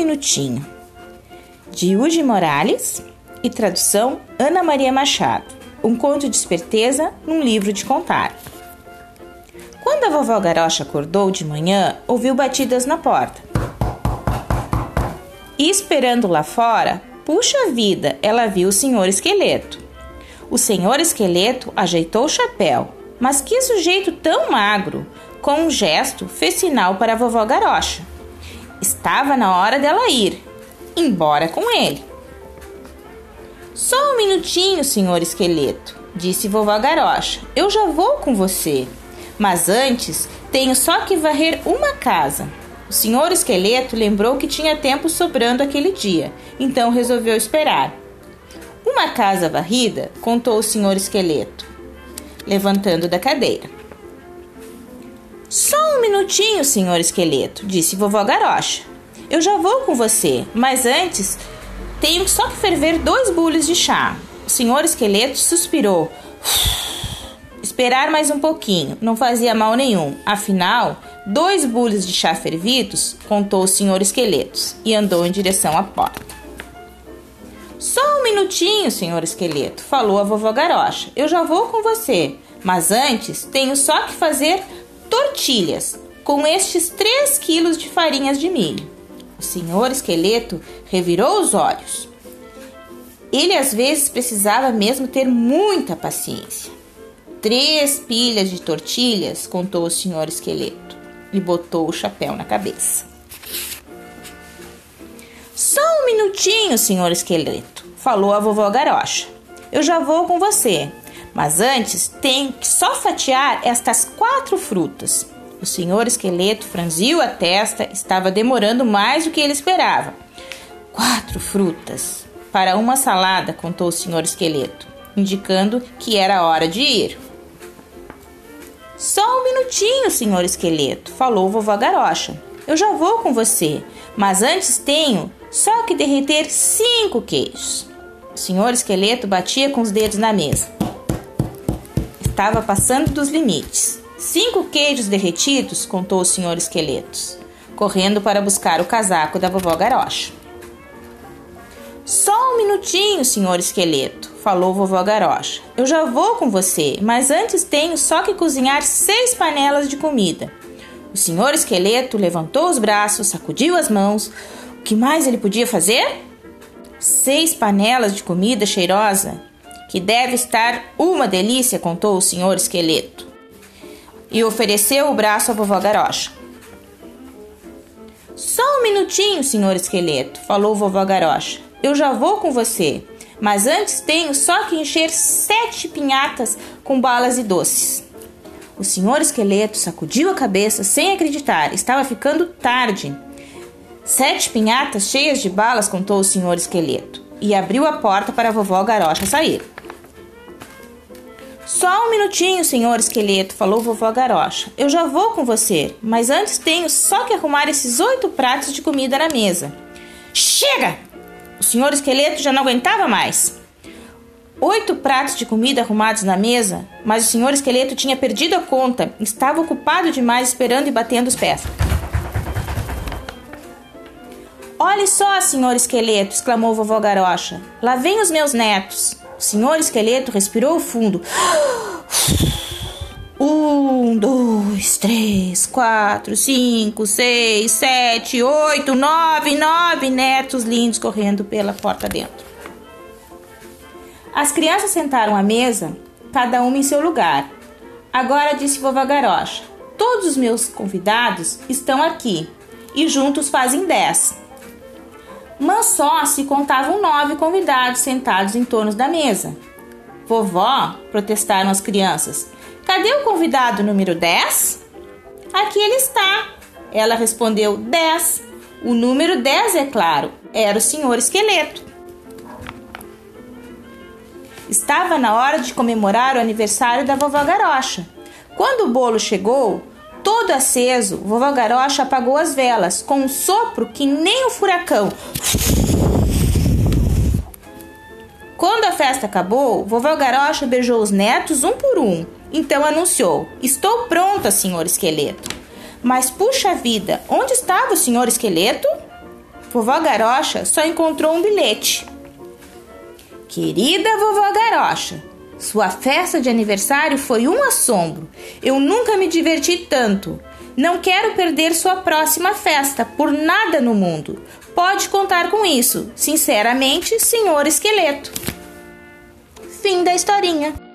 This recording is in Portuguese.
minutinho. De Uge Morales e tradução Ana Maria Machado. Um conto de esperteza num livro de contar. Quando a vovó Garocha acordou de manhã, ouviu batidas na porta. E esperando lá fora, puxa vida, ela viu o senhor esqueleto. O senhor esqueleto ajeitou o chapéu, mas que sujeito tão magro! Com um gesto, fez sinal para a vovó Garocha. Estava na hora dela ir, embora com ele. Só um minutinho, senhor esqueleto, disse vovó Garocha. Eu já vou com você. Mas antes, tenho só que varrer uma casa. O senhor esqueleto lembrou que tinha tempo sobrando aquele dia, então resolveu esperar. Uma casa varrida, contou o senhor esqueleto, levantando da cadeira. Só um minutinho, senhor esqueleto, disse vovó Garocha. Eu já vou com você, mas antes tenho só que ferver dois bules de chá. O senhor esqueleto suspirou. Esperar mais um pouquinho, não fazia mal nenhum. Afinal, dois bules de chá fervidos, contou o senhor esqueleto e andou em direção à porta. Só um minutinho, senhor esqueleto, falou a vovó Garocha. Eu já vou com você, mas antes tenho só que fazer tortilhas com estes 3 quilos de farinhas de milho. O senhor esqueleto revirou os olhos. Ele às vezes precisava mesmo ter muita paciência. Três pilhas de tortilhas, contou o senhor esqueleto e botou o chapéu na cabeça. Só um minutinho, senhor esqueleto, falou a vovó Garocha. Eu já vou com você, mas antes tenho que só fatiar estas quatro frutas. O senhor esqueleto franziu a testa, estava demorando mais do que ele esperava. Quatro frutas para uma salada, contou o senhor esqueleto, indicando que era hora de ir. Só um minutinho, senhor esqueleto, falou vovó Garocha. Eu já vou com você, mas antes tenho só que derreter cinco queijos. O senhor esqueleto batia com os dedos na mesa. Estava passando dos limites. Cinco queijos derretidos, contou o senhor esqueleto, correndo para buscar o casaco da vovó Garocha. Só um minutinho, senhor esqueleto, falou vovó Garocha. Eu já vou com você, mas antes tenho só que cozinhar seis panelas de comida. O senhor esqueleto levantou os braços, sacudiu as mãos. O que mais ele podia fazer? Seis panelas de comida cheirosa, que deve estar uma delícia, contou o senhor esqueleto. E ofereceu o braço à vovó Garocha. Só um minutinho, senhor esqueleto, falou vovó Garocha. Eu já vou com você. Mas antes tenho só que encher sete pinhatas com balas e doces. O senhor esqueleto sacudiu a cabeça sem acreditar. Estava ficando tarde. Sete pinhatas cheias de balas, contou o senhor esqueleto, e abriu a porta para a vovó Garocha sair. Só um minutinho, senhor esqueleto, falou vovó Garocha. Eu já vou com você, mas antes tenho só que arrumar esses oito pratos de comida na mesa. Chega! O senhor esqueleto já não aguentava mais. Oito pratos de comida arrumados na mesa, mas o senhor esqueleto tinha perdido a conta. Estava ocupado demais esperando e batendo os pés. Olhe só, senhor esqueleto, exclamou vovó Garocha. Lá vem os meus netos. O senhor esqueleto respirou fundo. Um, dois, três, quatro, cinco, seis, sete, oito, nove, nove netos lindos correndo pela porta dentro. As crianças sentaram à mesa, cada uma em seu lugar. Agora disse vovó Garocha: Todos os meus convidados estão aqui e juntos fazem dez. Mas só se contavam nove convidados sentados em torno da mesa. Vovó, protestaram as crianças, Cadê o convidado número 10? Aqui ele está. Ela respondeu 10. O número 10, é claro, era o senhor esqueleto. Estava na hora de comemorar o aniversário da vovó Garocha. Quando o bolo chegou, todo aceso, vovó Garocha apagou as velas com um sopro que nem o furacão. Quando a festa acabou, vovó Garocha beijou os netos um por um então anunciou: Estou pronta, senhor esqueleto. Mas puxa vida, onde estava o senhor esqueleto? Vovó Garocha só encontrou um bilhete. Querida vovó Garocha, sua festa de aniversário foi um assombro. Eu nunca me diverti tanto. Não quero perder sua próxima festa por nada no mundo. Pode contar com isso. Sinceramente, senhor esqueleto. Fim da historinha.